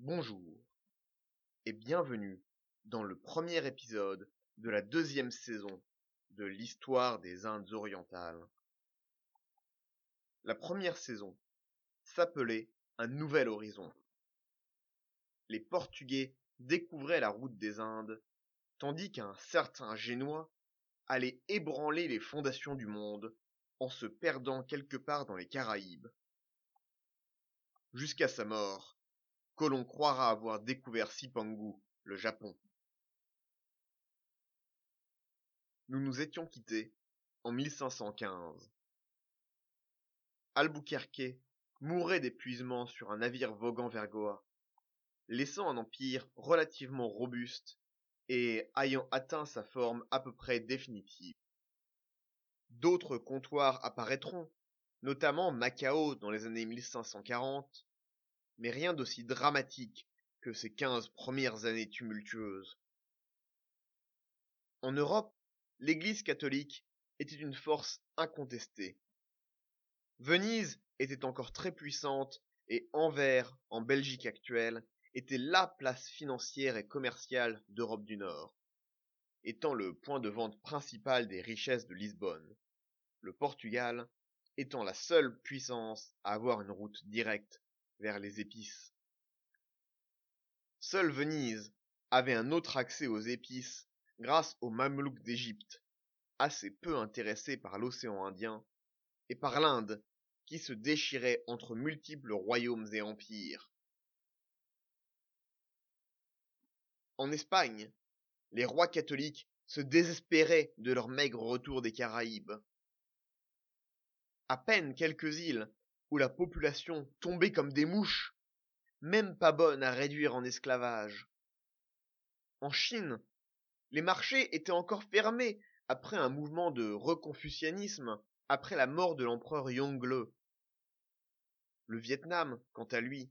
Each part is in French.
Bonjour et bienvenue dans le premier épisode de la deuxième saison de l'histoire des Indes orientales. La première saison s'appelait Un nouvel horizon. Les Portugais découvraient la route des Indes, tandis qu'un certain Génois allait ébranler les fondations du monde en se perdant quelque part dans les Caraïbes. Jusqu'à sa mort, que l'on croira avoir découvert Sipangu, le Japon. Nous nous étions quittés en 1515. Albuquerque mourait d'épuisement sur un navire voguant vers Goa, laissant un empire relativement robuste et ayant atteint sa forme à peu près définitive. D'autres comptoirs apparaîtront, notamment Macao dans les années 1540, mais rien d'aussi dramatique que ces quinze premières années tumultueuses. En Europe, l'Église catholique était une force incontestée. Venise était encore très puissante et Anvers, en Belgique actuelle, était la place financière et commerciale d'Europe du Nord, étant le point de vente principal des richesses de Lisbonne, le Portugal étant la seule puissance à avoir une route directe vers les épices. Seule Venise avait un autre accès aux épices grâce aux Mamelouks d'Égypte, assez peu intéressés par l'océan Indien, et par l'Inde, qui se déchirait entre multiples royaumes et empires. En Espagne, les rois catholiques se désespéraient de leur maigre retour des Caraïbes. À peine quelques îles où la population tombait comme des mouches, même pas bonne à réduire en esclavage. En Chine, les marchés étaient encore fermés après un mouvement de reconfucianisme après la mort de l'empereur Yongle. Le Vietnam, quant à lui,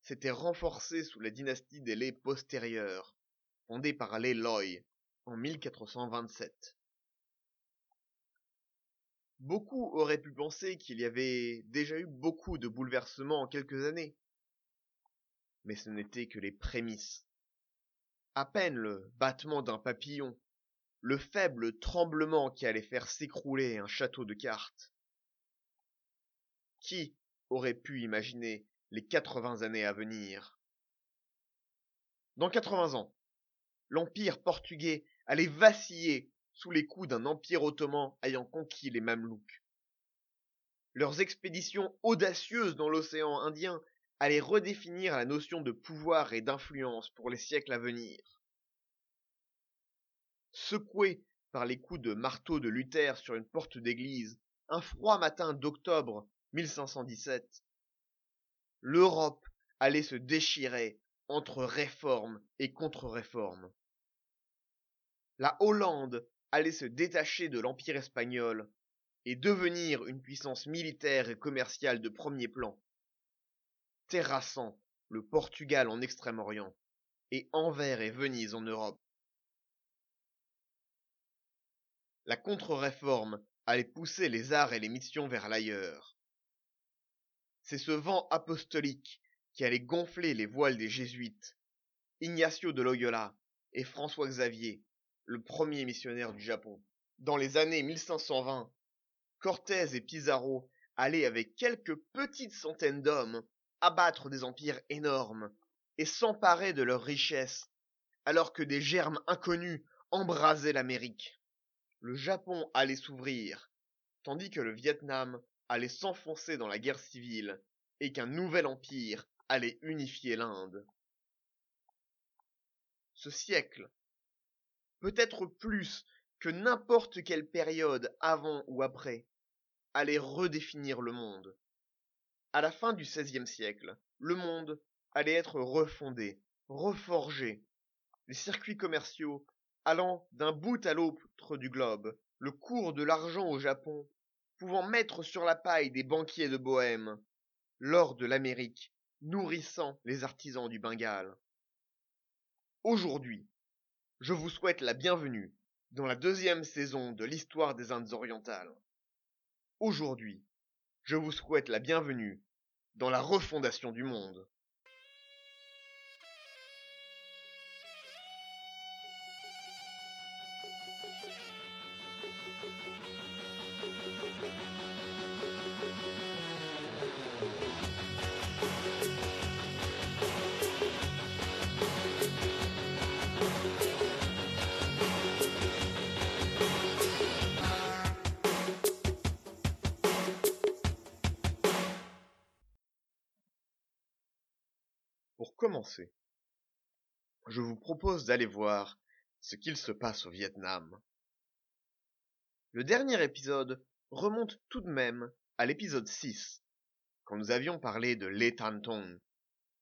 s'était renforcé sous la dynastie des Lé postérieure, fondée par Lé Loi en 1427. Beaucoup auraient pu penser qu'il y avait déjà eu beaucoup de bouleversements en quelques années. Mais ce n'était que les prémices. À peine le battement d'un papillon, le faible tremblement qui allait faire s'écrouler un château de cartes. Qui aurait pu imaginer les 80 années à venir? Dans 80 ans, l'empire portugais allait vaciller sous les coups d'un empire ottoman ayant conquis les Mamelouks. Leurs expéditions audacieuses dans l'océan Indien allaient redéfinir la notion de pouvoir et d'influence pour les siècles à venir. Secoué par les coups de marteau de Luther sur une porte d'église, un froid matin d'octobre 1517, l'Europe allait se déchirer entre réforme et contre-réforme. La Hollande allait se détacher de l'Empire espagnol et devenir une puissance militaire et commerciale de premier plan, terrassant le Portugal en Extrême-Orient et Anvers et Venise en Europe. La contre-réforme allait pousser les arts et les missions vers l'ailleurs. C'est ce vent apostolique qui allait gonfler les voiles des jésuites, Ignacio de Loyola et François Xavier, le premier missionnaire du Japon. Dans les années 1520, Cortés et Pizarro allaient avec quelques petites centaines d'hommes abattre des empires énormes et s'emparer de leurs richesses, alors que des germes inconnus embrasaient l'Amérique. Le Japon allait s'ouvrir, tandis que le Vietnam allait s'enfoncer dans la guerre civile et qu'un nouvel empire allait unifier l'Inde. Ce siècle peut-être plus que n'importe quelle période avant ou après, allait redéfinir le monde. À la fin du XVIe siècle, le monde allait être refondé, reforgé. Les circuits commerciaux allant d'un bout à l'autre du globe, le cours de l'argent au Japon, pouvant mettre sur la paille des banquiers de Bohême, l'or de l'Amérique, nourrissant les artisans du Bengale. Aujourd'hui, je vous souhaite la bienvenue dans la deuxième saison de l'histoire des Indes orientales. Aujourd'hui, je vous souhaite la bienvenue dans la refondation du monde. Je vous propose d'aller voir ce qu'il se passe au Vietnam. Le dernier épisode remonte tout de même à l'épisode 6, quand nous avions parlé de Lê Thanh Tông,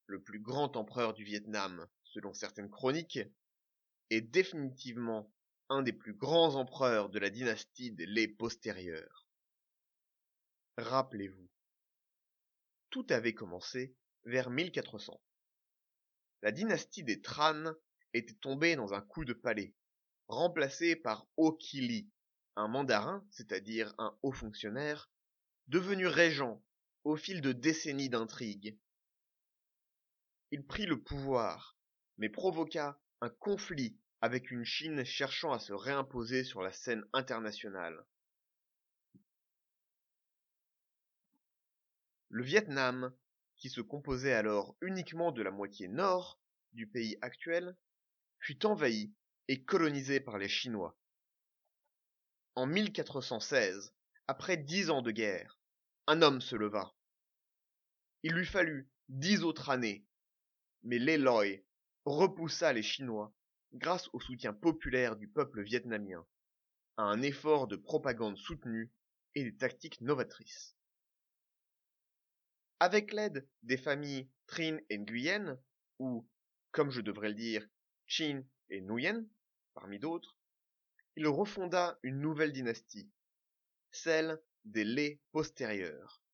le plus grand empereur du Vietnam, selon certaines chroniques, et définitivement un des plus grands empereurs de la dynastie des Lê postérieures. Rappelez-vous, tout avait commencé vers 1400. La dynastie des Tran était tombée dans un coup de palais, remplacée par Okili, un mandarin, c'est-à-dire un haut fonctionnaire, devenu régent au fil de décennies d'intrigues. Il prit le pouvoir, mais provoqua un conflit avec une Chine cherchant à se réimposer sur la scène internationale. Le Vietnam qui se composait alors uniquement de la moitié nord du pays actuel, fut envahi et colonisé par les Chinois. En 1416, après dix ans de guerre, un homme se leva. Il lui fallut dix autres années, mais Loi repoussa les Chinois grâce au soutien populaire du peuple vietnamien, à un effort de propagande soutenu et des tactiques novatrices. Avec l'aide des familles Trinh et Nguyen, ou, comme je devrais le dire, Chin et Nguyen, parmi d'autres, il refonda une nouvelle dynastie, celle des Lé postérieurs.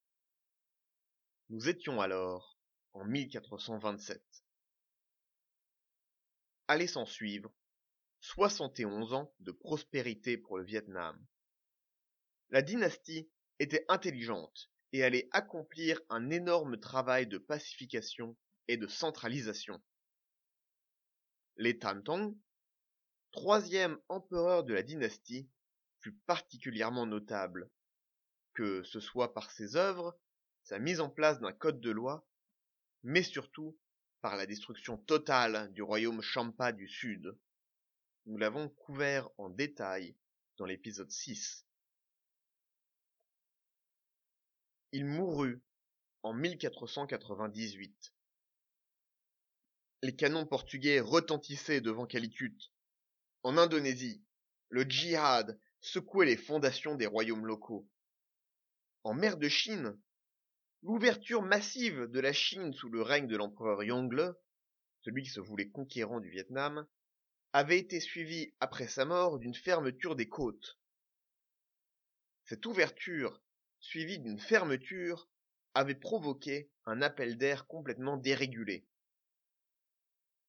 Nous étions alors en 1427. Allait s'en suivre 71 ans de prospérité pour le Vietnam. La dynastie était intelligente et allait accomplir un énorme travail de pacification et de centralisation. Les Tantong, troisième empereur de la dynastie, fut particulièrement notable, que ce soit par ses œuvres, sa mise en place d'un code de loi, mais surtout par la destruction totale du royaume Champa du Sud. Nous l'avons couvert en détail dans l'épisode 6. Il mourut en 1498. Les canons portugais retentissaient devant Calicut. En Indonésie, le djihad secouait les fondations des royaumes locaux. En mer de Chine, l'ouverture massive de la Chine sous le règne de l'empereur Yongle, celui qui se voulait conquérant du Vietnam, avait été suivie après sa mort d'une fermeture des côtes. Cette ouverture suivi d'une fermeture, avait provoqué un appel d'air complètement dérégulé.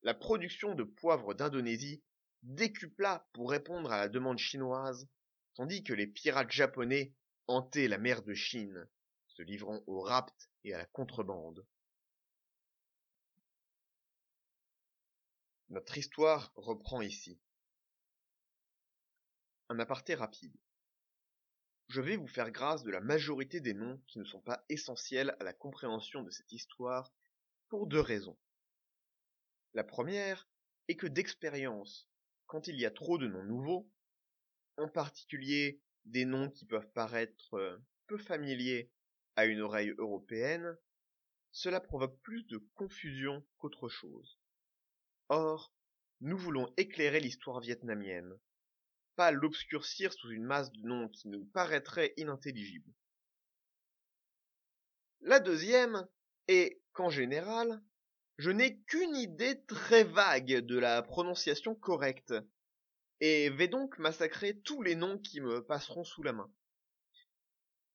La production de poivre d'Indonésie décupla pour répondre à la demande chinoise, tandis que les pirates japonais hantaient la mer de Chine, se livrant au rapt et à la contrebande. Notre histoire reprend ici. Un aparté rapide je vais vous faire grâce de la majorité des noms qui ne sont pas essentiels à la compréhension de cette histoire pour deux raisons. La première est que d'expérience, quand il y a trop de noms nouveaux, en particulier des noms qui peuvent paraître euh, peu familiers à une oreille européenne, cela provoque plus de confusion qu'autre chose. Or, nous voulons éclairer l'histoire vietnamienne, l'obscurcir sous une masse de noms qui nous paraîtraient inintelligibles. La deuxième est qu'en général, je n'ai qu'une idée très vague de la prononciation correcte, et vais donc massacrer tous les noms qui me passeront sous la main.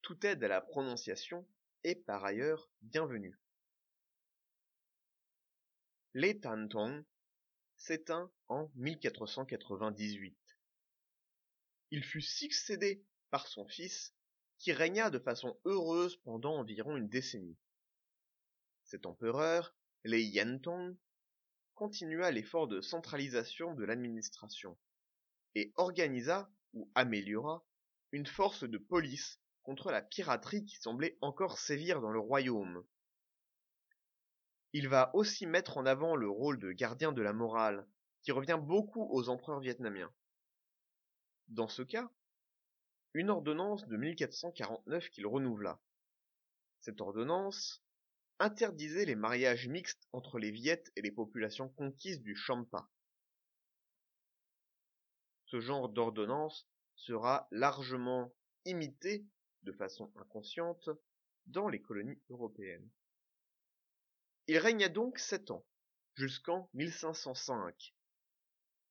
Toute aide à la prononciation est par ailleurs bienvenue. Les Tantong s'éteint en 1498 il fut succédé par son fils, qui régna de façon heureuse pendant environ une décennie. Cet empereur, Lei Yentong, continua l'effort de centralisation de l'administration et organisa ou améliora une force de police contre la piraterie qui semblait encore sévir dans le royaume. Il va aussi mettre en avant le rôle de gardien de la morale, qui revient beaucoup aux empereurs vietnamiens. Dans ce cas, une ordonnance de 1449 qu'il renouvela. Cette ordonnance interdisait les mariages mixtes entre les Viettes et les populations conquises du Champa. Ce genre d'ordonnance sera largement imité, de façon inconsciente, dans les colonies européennes. Il régna donc sept ans, jusqu'en 1505.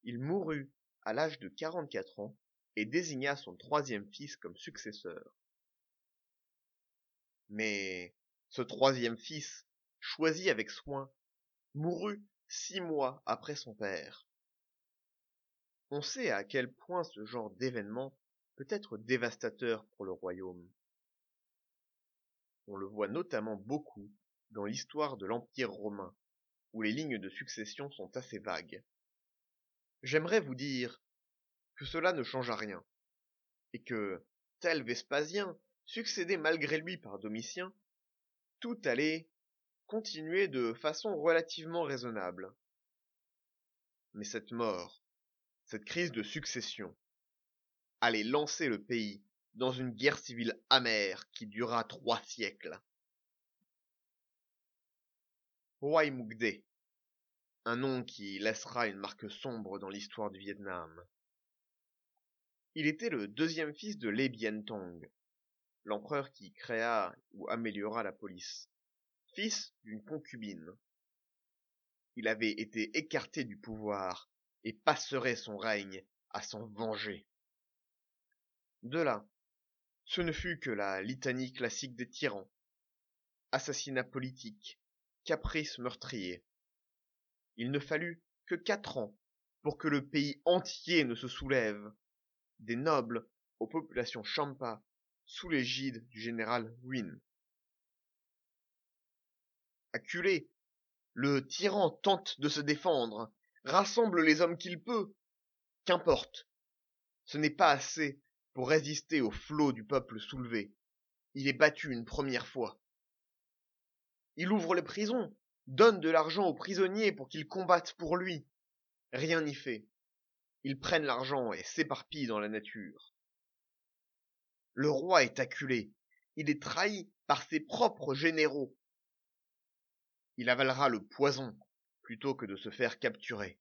Il mourut à l'âge de 44 ans et désigna son troisième fils comme successeur. Mais ce troisième fils, choisi avec soin, mourut six mois après son père. On sait à quel point ce genre d'événement peut être dévastateur pour le royaume. On le voit notamment beaucoup dans l'histoire de l'Empire romain, où les lignes de succession sont assez vagues. J'aimerais vous dire que cela ne changea rien, et que, tel Vespasien, succédé malgré lui par Domitien, tout allait continuer de façon relativement raisonnable. Mais cette mort, cette crise de succession, allait lancer le pays dans une guerre civile amère qui dura trois siècles. Mugde, un nom qui laissera une marque sombre dans l'histoire du Vietnam. Il était le deuxième fils de Lê Bien Tong, l'empereur qui créa ou améliora la police, fils d'une concubine. Il avait été écarté du pouvoir et passerait son règne à s'en venger. De là, ce ne fut que la litanie classique des tyrans. Assassinat politique, caprice meurtrier. Il ne fallut que quatre ans pour que le pays entier ne se soulève des nobles aux populations champa sous l'égide du général Wynne. Acculé, le tyran tente de se défendre, rassemble les hommes qu'il peut. Qu'importe, ce n'est pas assez pour résister au flot du peuple soulevé. Il est battu une première fois. Il ouvre les prisons, donne de l'argent aux prisonniers pour qu'ils combattent pour lui. Rien n'y fait ils prennent l'argent et s'éparpillent dans la nature. Le roi est acculé, il est trahi par ses propres généraux. Il avalera le poison plutôt que de se faire capturer.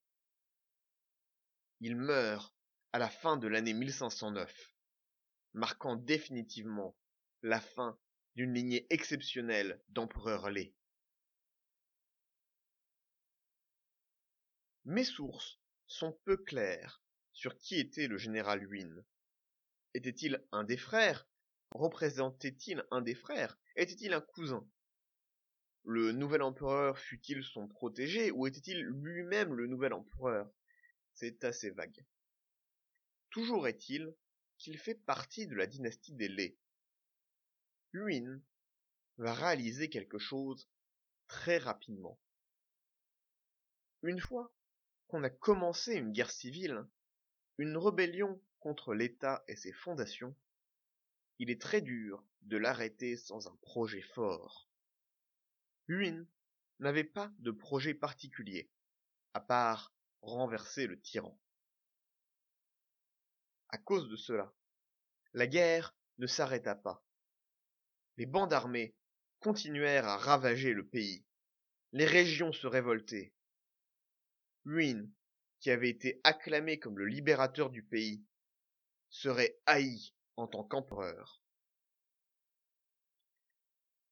Il meurt à la fin de l'année 1509, marquant définitivement la fin d'une lignée exceptionnelle d'empereurs laids. Mes sources sont peu clairs sur qui était le général Huyn. Était-il un des frères? Représentait-il un des frères? Était-il un cousin? Le nouvel empereur fut-il son protégé ou était-il lui-même le nouvel empereur? C'est assez vague. Toujours est-il qu'il fait partie de la dynastie des Lé. Huyn va réaliser quelque chose très rapidement. Une fois a commencé une guerre civile, une rébellion contre l'État et ses fondations, il est très dur de l'arrêter sans un projet fort. Huyn n'avait pas de projet particulier, à part renverser le tyran. À cause de cela, la guerre ne s'arrêta pas. Les bandes armées continuèrent à ravager le pays. Les régions se révoltaient. Huyn, qui avait été acclamé comme le libérateur du pays, serait haï en tant qu'empereur.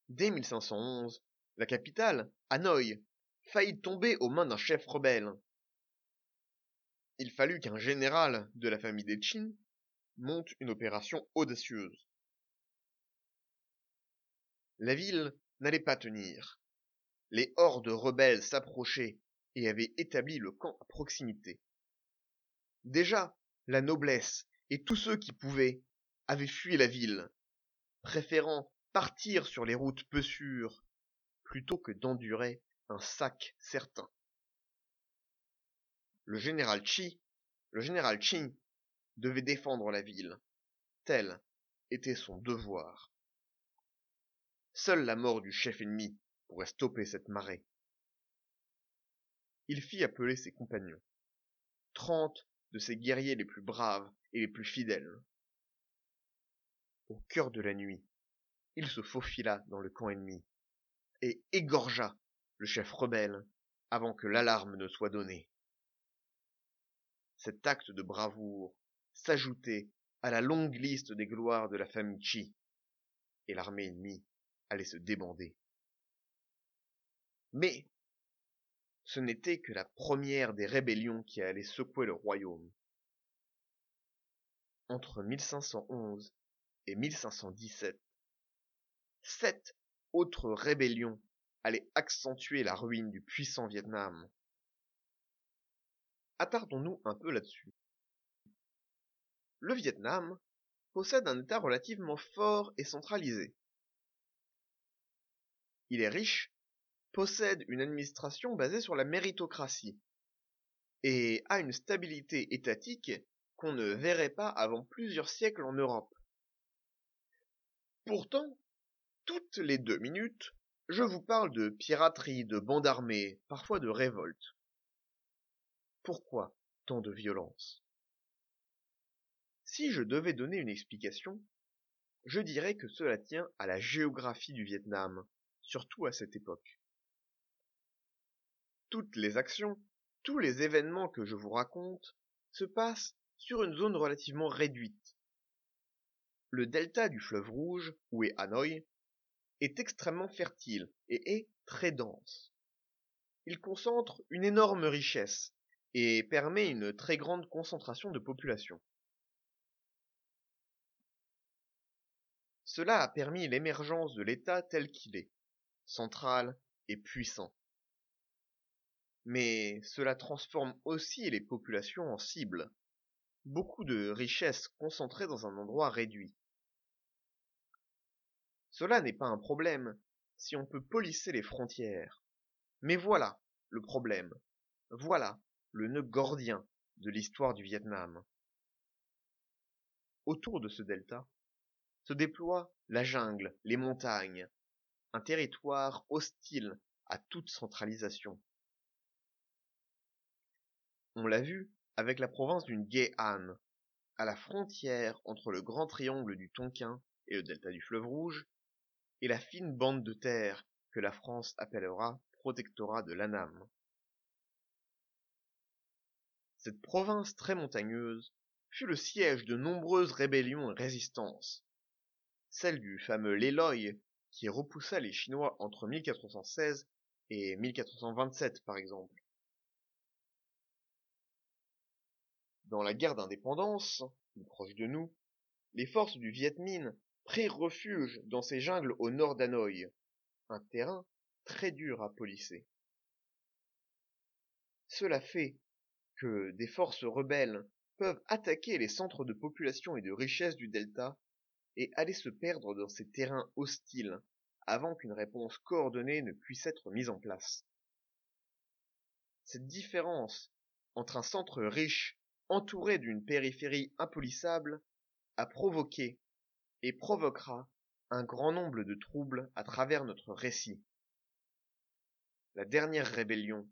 Dès 1511, la capitale, Hanoï, faillit tomber aux mains d'un chef rebelle. Il fallut qu'un général de la famille des Qin monte une opération audacieuse. La ville n'allait pas tenir. Les hordes rebelles s'approchaient et avait établi le camp à proximité. Déjà, la noblesse et tous ceux qui pouvaient avaient fui la ville, préférant partir sur les routes peu sûres plutôt que d'endurer un sac certain. Le général Chi, le général Qin, devait défendre la ville. Tel était son devoir. Seule la mort du chef ennemi pourrait stopper cette marée il fit appeler ses compagnons trente de ses guerriers les plus braves et les plus fidèles au cœur de la nuit il se faufila dans le camp ennemi et égorgea le chef rebelle avant que l'alarme ne soit donnée. Cet acte de bravoure s'ajoutait à la longue liste des gloires de la famille Chi, et l'armée ennemie allait se débander. Mais ce n'était que la première des rébellions qui allait secouer le royaume. Entre 1511 et 1517, sept autres rébellions allaient accentuer la ruine du puissant Vietnam. Attardons-nous un peu là-dessus. Le Vietnam possède un État relativement fort et centralisé. Il est riche, possède une administration basée sur la méritocratie, et a une stabilité étatique qu'on ne verrait pas avant plusieurs siècles en Europe. Pourtant, toutes les deux minutes, je vous parle de piraterie, de bandes armées, parfois de révolte. Pourquoi tant de violence? Si je devais donner une explication, je dirais que cela tient à la géographie du Vietnam, surtout à cette époque. Toutes les actions, tous les événements que je vous raconte se passent sur une zone relativement réduite. Le delta du fleuve Rouge, où est Hanoï, est extrêmement fertile et est très dense. Il concentre une énorme richesse et permet une très grande concentration de population. Cela a permis l'émergence de l'État tel qu'il est, central et puissant. Mais cela transforme aussi les populations en cibles. Beaucoup de richesses concentrées dans un endroit réduit. Cela n'est pas un problème si on peut polisser les frontières. Mais voilà le problème. Voilà le nœud gordien de l'histoire du Vietnam. Autour de ce delta se déploie la jungle, les montagnes, un territoire hostile à toute centralisation. On l'a vu avec la province du Han, à la frontière entre le grand triangle du Tonkin et le delta du fleuve Rouge, et la fine bande de terre que la France appellera protectorat de l'Annam. Cette province très montagneuse fut le siège de nombreuses rébellions et résistances. Celle du fameux Leloy, qui repoussa les Chinois entre 1416 et 1427 par exemple. Dans la guerre d'indépendance, plus proche de nous, les forces du Viet Minh prirent refuge dans ces jungles au nord d'Hanoï, un terrain très dur à polisser. Cela fait que des forces rebelles peuvent attaquer les centres de population et de richesse du delta et aller se perdre dans ces terrains hostiles avant qu'une réponse coordonnée ne puisse être mise en place. Cette différence entre un centre riche entouré d'une périphérie impolissable a provoqué et provoquera un grand nombre de troubles à travers notre récit. La dernière rébellion,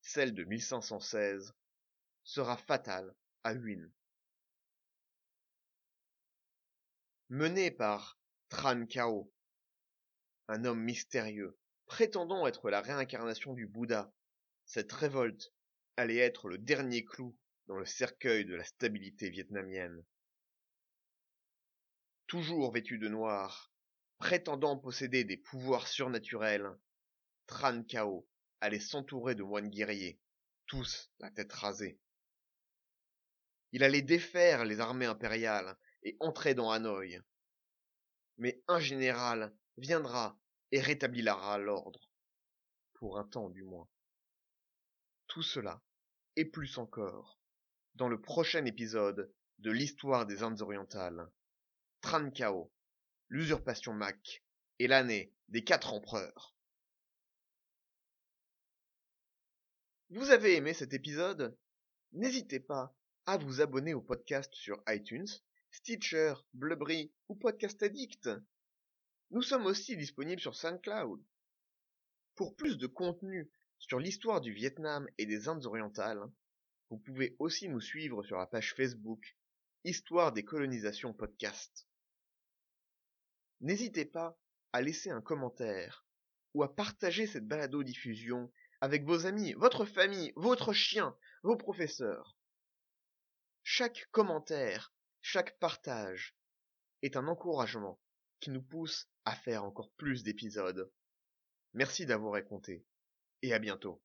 celle de 1516, sera fatale à Huyn. Menée par Tran Kao, un homme mystérieux, prétendant être la réincarnation du Bouddha, cette révolte allait être le dernier clou dans le cercueil de la stabilité vietnamienne. Toujours vêtu de noir, prétendant posséder des pouvoirs surnaturels, Tran Kao allait s'entourer de moines guerriers, tous la tête rasée. Il allait défaire les armées impériales et entrer dans Hanoï. Mais un général viendra et rétablira l'ordre. Pour un temps du moins. Tout cela, et plus encore, dans le prochain épisode de l'histoire des Indes orientales. Trancao, l'usurpation Mac et l'année des quatre empereurs. Vous avez aimé cet épisode? N'hésitez pas à vous abonner au podcast sur iTunes, Stitcher, Blubbery ou Podcast Addict. Nous sommes aussi disponibles sur SoundCloud. Pour plus de contenu sur l'histoire du Vietnam et des Indes orientales, vous pouvez aussi nous suivre sur la page Facebook Histoire des colonisations podcast. N'hésitez pas à laisser un commentaire ou à partager cette balado-diffusion avec vos amis, votre famille, votre chien, vos professeurs. Chaque commentaire, chaque partage est un encouragement qui nous pousse à faire encore plus d'épisodes. Merci d'avoir écouté et à bientôt.